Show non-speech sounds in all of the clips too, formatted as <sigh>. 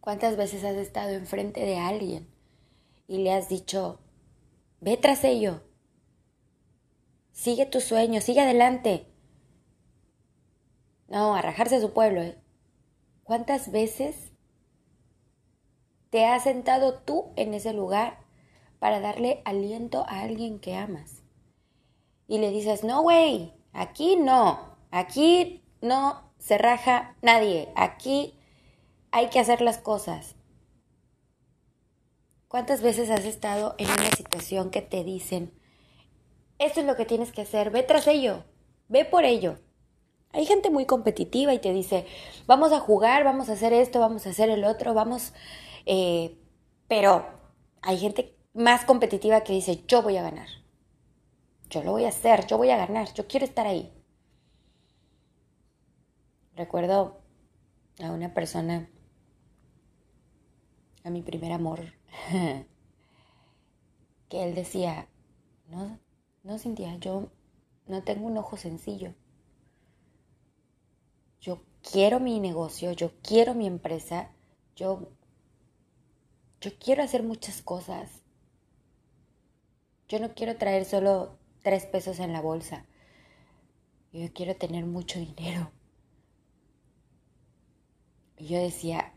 ¿Cuántas veces has estado enfrente de alguien y le has dicho, ve tras ello, sigue tu sueño, sigue adelante? No, arrajarse a su pueblo. ¿eh? ¿Cuántas veces te has sentado tú en ese lugar para darle aliento a alguien que amas? Y le dices, no, güey, aquí no, aquí no se raja nadie, aquí hay que hacer las cosas. ¿Cuántas veces has estado en una situación que te dicen, esto es lo que tienes que hacer, ve tras ello, ve por ello? Hay gente muy competitiva y te dice, vamos a jugar, vamos a hacer esto, vamos a hacer el otro, vamos... Eh, pero hay gente más competitiva que dice, yo voy a ganar. Yo lo voy a hacer, yo voy a ganar, yo quiero estar ahí. Recuerdo a una persona, a mi primer amor, <laughs> que él decía, no, no Cintia, yo no tengo un ojo sencillo. Yo quiero mi negocio, yo quiero mi empresa, yo, yo quiero hacer muchas cosas. Yo no quiero traer solo tres pesos en la bolsa. Yo quiero tener mucho dinero. Y yo decía,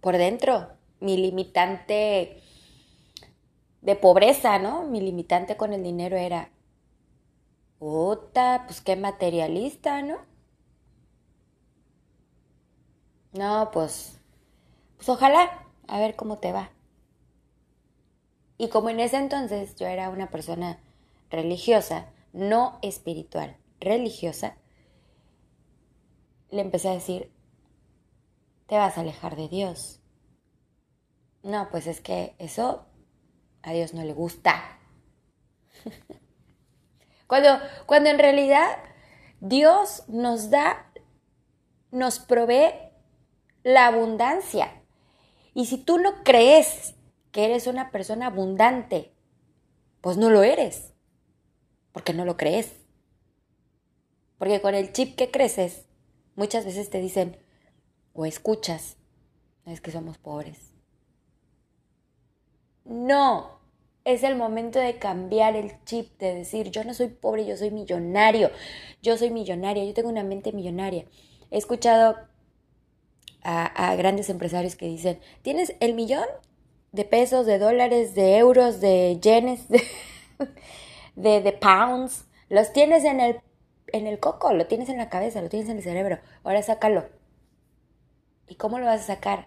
por dentro, mi limitante de pobreza, ¿no? Mi limitante con el dinero era, puta, pues qué materialista, ¿no? No, pues, pues ojalá, a ver cómo te va. Y como en ese entonces yo era una persona religiosa, no espiritual, religiosa, le empecé a decir, te vas a alejar de Dios. No, pues es que eso a Dios no le gusta. <laughs> cuando, cuando en realidad Dios nos da, nos provee la abundancia. Y si tú no crees que eres una persona abundante, pues no lo eres, porque no lo crees. Porque con el chip que creces, muchas veces te dicen o escuchas, es que somos pobres. No, es el momento de cambiar el chip, de decir, yo no soy pobre, yo soy millonario, yo soy millonaria, yo tengo una mente millonaria. He escuchado a, grandes empresarios que dicen, ¿tienes el millón de pesos, de dólares, de euros, de yenes, <laughs> de, de, pounds? Los tienes en el, en el coco, lo tienes en la cabeza, lo tienes en el cerebro. Ahora sácalo. ¿Y cómo lo vas a sacar?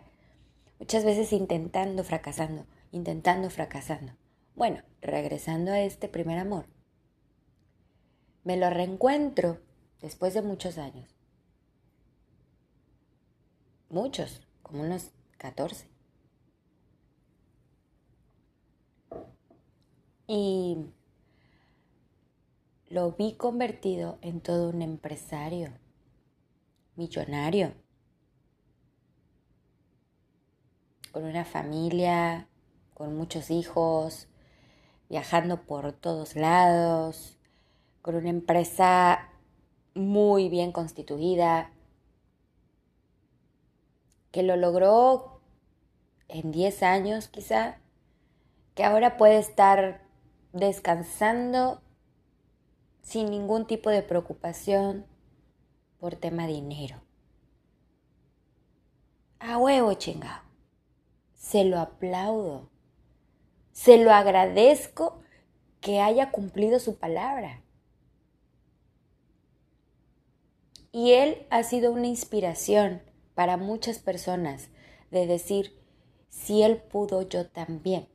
Muchas veces intentando, fracasando, intentando, fracasando. Bueno, regresando a este primer amor. Me lo reencuentro después de muchos años muchos, como unos 14. Y lo vi convertido en todo un empresario, millonario, con una familia, con muchos hijos, viajando por todos lados, con una empresa muy bien constituida, que lo logró en 10 años quizá, que ahora puede estar descansando sin ningún tipo de preocupación por tema dinero. A huevo chingado. Se lo aplaudo. Se lo agradezco que haya cumplido su palabra. Y él ha sido una inspiración para muchas personas de decir, si Él pudo, yo también.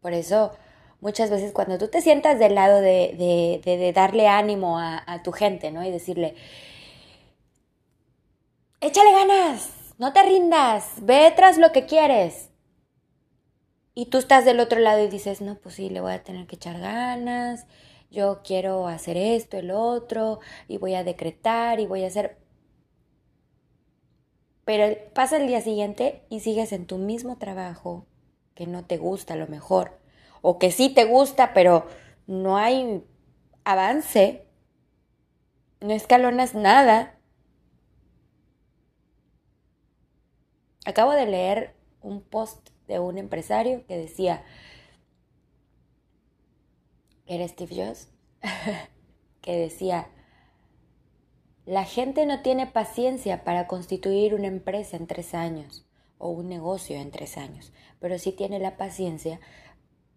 Por eso, muchas veces cuando tú te sientas del lado de, de, darle ánimo a, a, tu gente, ¿no? Y decirle, échale ganas, no te rindas, ve tras lo que quieres. Y tú estás del otro lado y dices, no, pues sí, le voy a tener que echar ganas, yo quiero hacer esto, el otro, y voy a decretar y voy a hacer... Pero pasa el día siguiente y sigues en tu mismo trabajo que no te gusta a lo mejor, o que sí te gusta, pero no hay avance, no escalonas nada, acabo de leer un post de un empresario que decía, era Steve Jobs, <laughs> que decía, la gente no tiene paciencia para constituir una empresa en tres años o un negocio en tres años, pero sí tiene la paciencia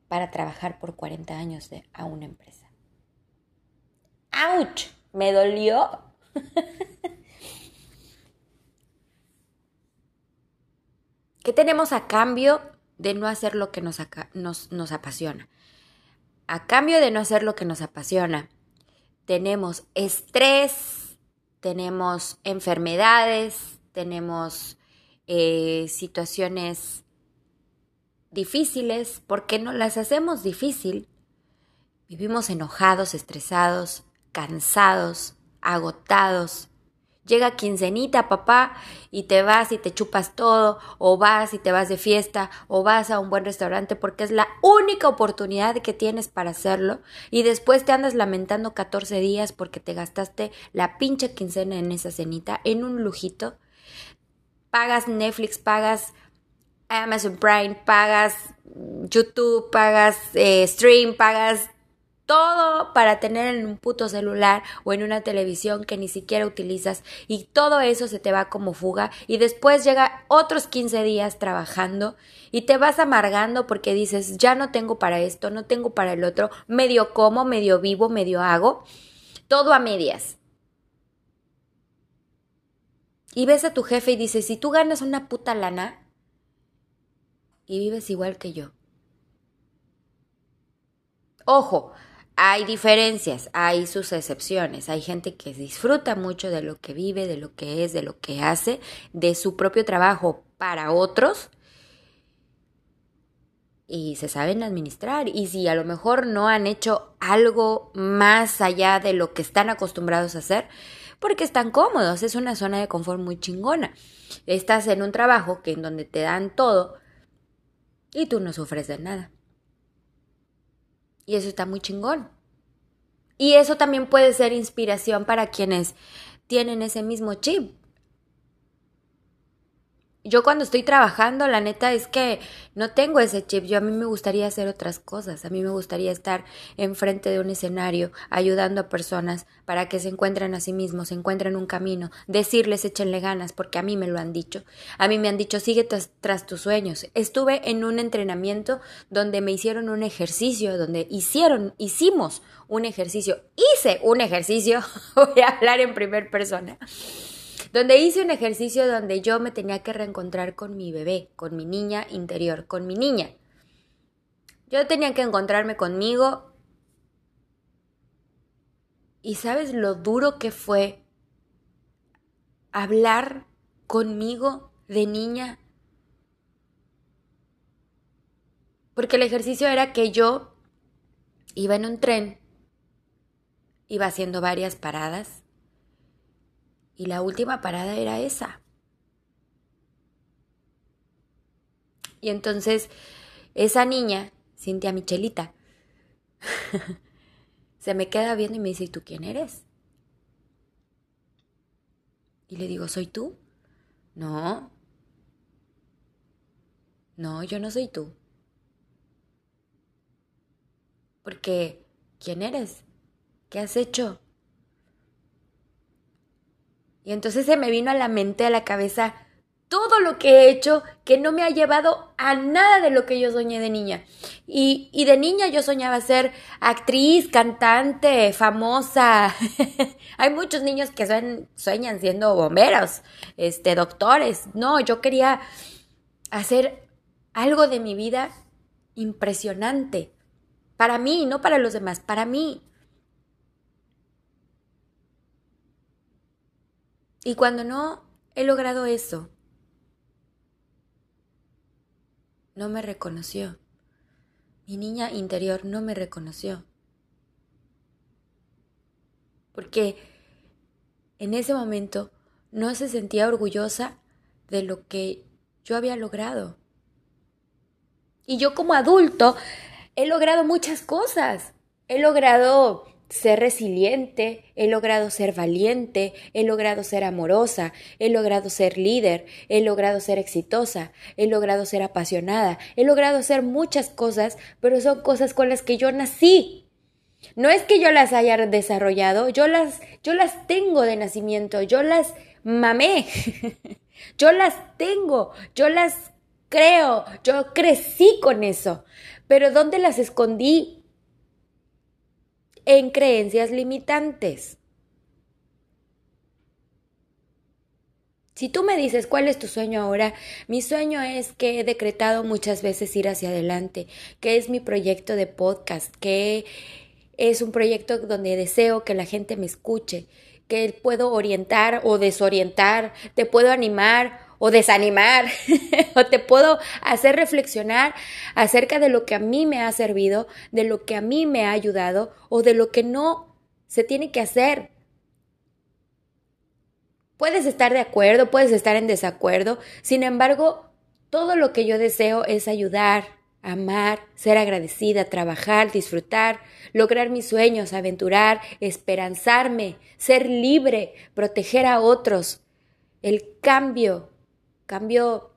para trabajar por 40 años a una empresa. ¡Auch! Me dolió. <laughs> ¿Qué tenemos a cambio de no hacer lo que nos, nos, nos apasiona? A cambio de no hacer lo que nos apasiona, tenemos estrés, tenemos enfermedades, tenemos eh, situaciones difíciles, porque no las hacemos difícil. Vivimos enojados, estresados, cansados, agotados. Llega quincenita, papá, y te vas y te chupas todo, o vas y te vas de fiesta, o vas a un buen restaurante porque es la única oportunidad que tienes para hacerlo, y después te andas lamentando 14 días porque te gastaste la pinche quincena en esa cenita, en un lujito. Pagas Netflix, pagas Amazon Prime, pagas YouTube, pagas eh, Stream, pagas todo para tener en un puto celular o en una televisión que ni siquiera utilizas y todo eso se te va como fuga y después llega otros 15 días trabajando y te vas amargando porque dices ya no tengo para esto, no tengo para el otro, medio como, medio vivo, medio hago, todo a medias. Y ves a tu jefe y dices, si tú ganas una puta lana y vives igual que yo. Ojo, hay diferencias, hay sus excepciones, hay gente que disfruta mucho de lo que vive, de lo que es, de lo que hace, de su propio trabajo para otros y se saben administrar y si a lo mejor no han hecho algo más allá de lo que están acostumbrados a hacer, porque están cómodos, es una zona de confort muy chingona. Estás en un trabajo que en donde te dan todo y tú no sufres de nada. Y eso está muy chingón. Y eso también puede ser inspiración para quienes tienen ese mismo chip yo cuando estoy trabajando, la neta es que no tengo ese chip. Yo a mí me gustaría hacer otras cosas. A mí me gustaría estar enfrente de un escenario ayudando a personas para que se encuentren a sí mismos, se encuentren un camino, decirles échenle ganas, porque a mí me lo han dicho. A mí me han dicho sigue tras, tras tus sueños. Estuve en un entrenamiento donde me hicieron un ejercicio, donde hicieron, hicimos un ejercicio, hice un ejercicio, <laughs> voy a hablar en primer persona donde hice un ejercicio donde yo me tenía que reencontrar con mi bebé, con mi niña interior, con mi niña. Yo tenía que encontrarme conmigo y sabes lo duro que fue hablar conmigo de niña. Porque el ejercicio era que yo iba en un tren, iba haciendo varias paradas y la última parada era esa. Y entonces esa niña, Cintia Michelita, <laughs> se me queda viendo y me dice, ¿y tú quién eres? Y le digo, ¿soy tú? No. No, yo no soy tú. Porque, ¿quién eres? ¿Qué has hecho? Y entonces se me vino a la mente, a la cabeza, todo lo que he hecho que no me ha llevado a nada de lo que yo soñé de niña. Y, y de niña yo soñaba ser actriz, cantante, famosa. <laughs> Hay muchos niños que sueñan siendo bomberos, este, doctores. No, yo quería hacer algo de mi vida impresionante. Para mí, no para los demás, para mí. Y cuando no he logrado eso, no me reconoció. Mi niña interior no me reconoció. Porque en ese momento no se sentía orgullosa de lo que yo había logrado. Y yo como adulto he logrado muchas cosas. He logrado ser resiliente, he logrado ser valiente, he logrado ser amorosa, he logrado ser líder, he logrado ser exitosa, he logrado ser apasionada, he logrado ser muchas cosas, pero son cosas con las que yo nací. No es que yo las haya desarrollado, yo las, yo las tengo de nacimiento, yo las mamé, <laughs> yo las tengo, yo las creo, yo crecí con eso, pero ¿dónde las escondí? En creencias limitantes. Si tú me dices cuál es tu sueño ahora, mi sueño es que he decretado muchas veces ir hacia adelante, que es mi proyecto de podcast, que es un proyecto donde deseo que la gente me escuche, que puedo orientar o desorientar, te puedo animar o desanimar <laughs> o te puedo hacer reflexionar acerca de lo que a mí me ha servido, de lo que a mí me ha ayudado o de lo que no se tiene que hacer. Puedes estar de acuerdo, puedes estar en desacuerdo, sin embargo, todo lo que yo deseo es ayudar, amar, ser agradecida, trabajar, disfrutar, lograr mis sueños, aventurar, esperanzarme, ser libre, proteger a otros. El cambio Cambio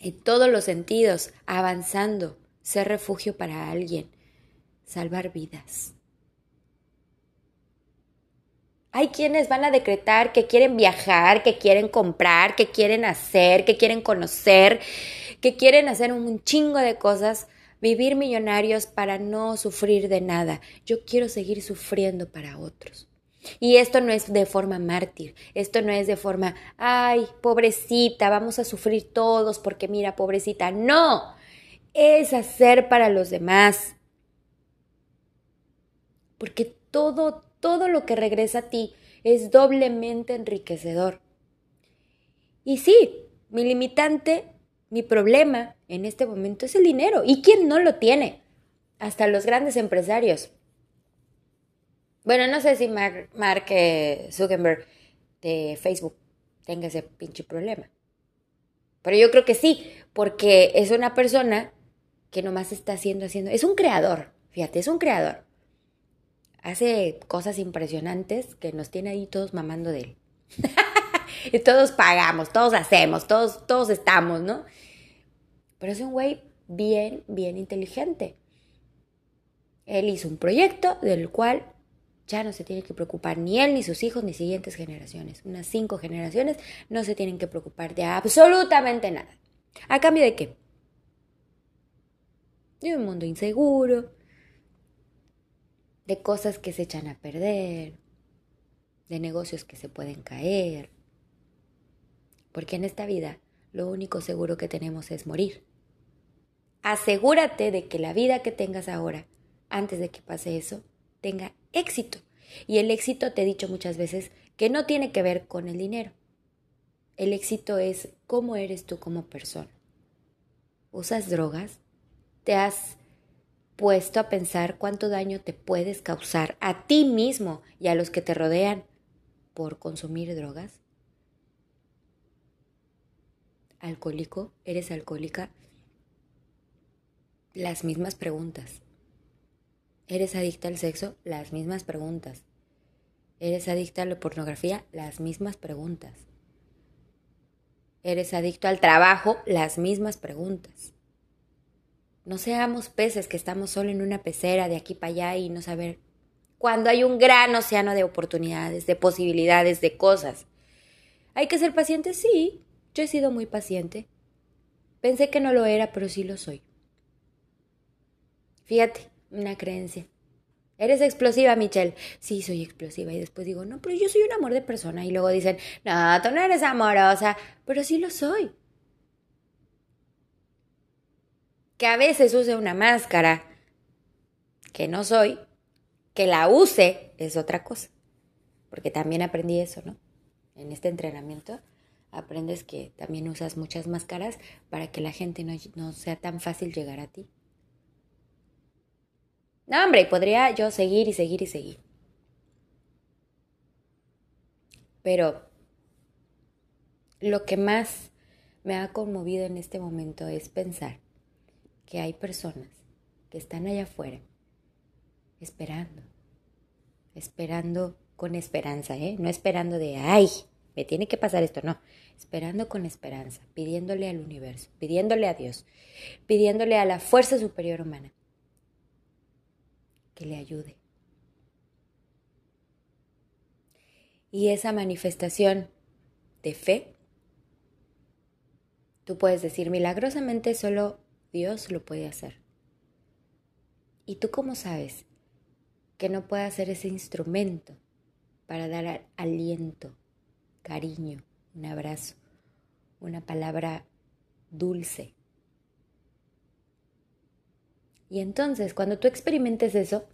en todos los sentidos, avanzando, ser refugio para alguien, salvar vidas. Hay quienes van a decretar que quieren viajar, que quieren comprar, que quieren hacer, que quieren conocer, que quieren hacer un chingo de cosas, vivir millonarios para no sufrir de nada. Yo quiero seguir sufriendo para otros. Y esto no es de forma mártir, esto no es de forma, ay, pobrecita, vamos a sufrir todos porque mira, pobrecita, no, es hacer para los demás. Porque todo, todo lo que regresa a ti es doblemente enriquecedor. Y sí, mi limitante, mi problema en este momento es el dinero. ¿Y quién no lo tiene? Hasta los grandes empresarios. Bueno, no sé si Mark, eh, Zuckerberg de Facebook tenga ese pinche problema. Pero yo creo que sí, porque es una persona que nomás está haciendo, haciendo. Es un creador, fíjate, es un creador. Hace cosas impresionantes que nos tiene ahí todos mamando de él. <laughs> y todos pagamos, todos hacemos, todos, todos estamos, ¿no? Pero es un güey bien, bien inteligente. Él hizo un proyecto del cual ya no se tiene que preocupar ni él, ni sus hijos, ni siguientes generaciones. Unas cinco generaciones no se tienen que preocupar de absolutamente nada. ¿A cambio de qué? De un mundo inseguro, de cosas que se echan a perder, de negocios que se pueden caer. Porque en esta vida lo único seguro que tenemos es morir. Asegúrate de que la vida que tengas ahora, antes de que pase eso, tenga éxito. Y el éxito, te he dicho muchas veces, que no tiene que ver con el dinero. El éxito es cómo eres tú como persona. ¿Usas drogas? ¿Te has puesto a pensar cuánto daño te puedes causar a ti mismo y a los que te rodean por consumir drogas? ¿Alcohólico? ¿Eres alcohólica? Las mismas preguntas. ¿Eres adicta al sexo? Las mismas preguntas. ¿Eres adicta a la pornografía? Las mismas preguntas. ¿Eres adicto al trabajo? Las mismas preguntas. No seamos peces que estamos solo en una pecera de aquí para allá y no saber cuando hay un gran océano de oportunidades, de posibilidades, de cosas. ¿Hay que ser paciente? Sí, yo he sido muy paciente. Pensé que no lo era, pero sí lo soy. Fíjate, una creencia. Eres explosiva, Michelle. Sí, soy explosiva. Y después digo, no, pero yo soy un amor de persona. Y luego dicen, no, tú no eres amorosa. Pero sí lo soy. Que a veces use una máscara que no soy, que la use es otra cosa. Porque también aprendí eso, ¿no? En este entrenamiento aprendes que también usas muchas máscaras para que la gente no, no sea tan fácil llegar a ti. No, hombre, podría yo seguir y seguir y seguir. Pero lo que más me ha conmovido en este momento es pensar que hay personas que están allá afuera esperando, esperando con esperanza, ¿eh? No esperando de, ay, me tiene que pasar esto, no. Esperando con esperanza, pidiéndole al universo, pidiéndole a Dios, pidiéndole a la fuerza superior humana que le ayude. Y esa manifestación de fe, tú puedes decir, milagrosamente solo Dios lo puede hacer. ¿Y tú cómo sabes que no puede ser ese instrumento para dar aliento, cariño, un abrazo, una palabra dulce? Y entonces, cuando tú experimentes eso,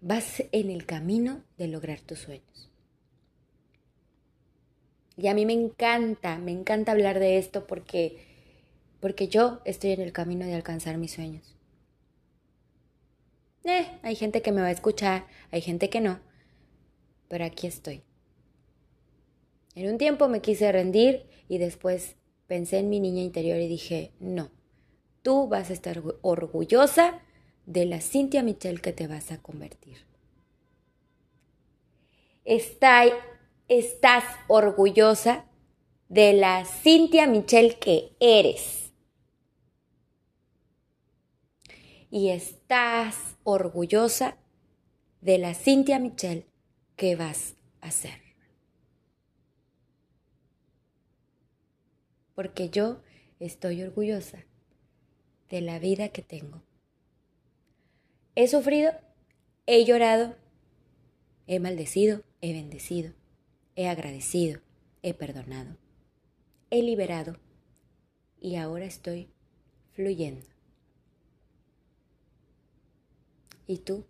vas en el camino de lograr tus sueños. Y a mí me encanta, me encanta hablar de esto porque porque yo estoy en el camino de alcanzar mis sueños. Eh, hay gente que me va a escuchar, hay gente que no, pero aquí estoy. En un tiempo me quise rendir y después pensé en mi niña interior y dije, no, tú vas a estar orgullosa de la Cintia Michelle que te vas a convertir. Está, estás orgullosa de la Cintia Michelle que eres. y estás orgullosa de la Cintia Michelle que vas a ser. Porque yo estoy orgullosa de la vida que tengo. He sufrido, he llorado, he maldecido, he bendecido, he agradecido, he perdonado, he liberado y ahora estoy fluyendo. ¿Y tú?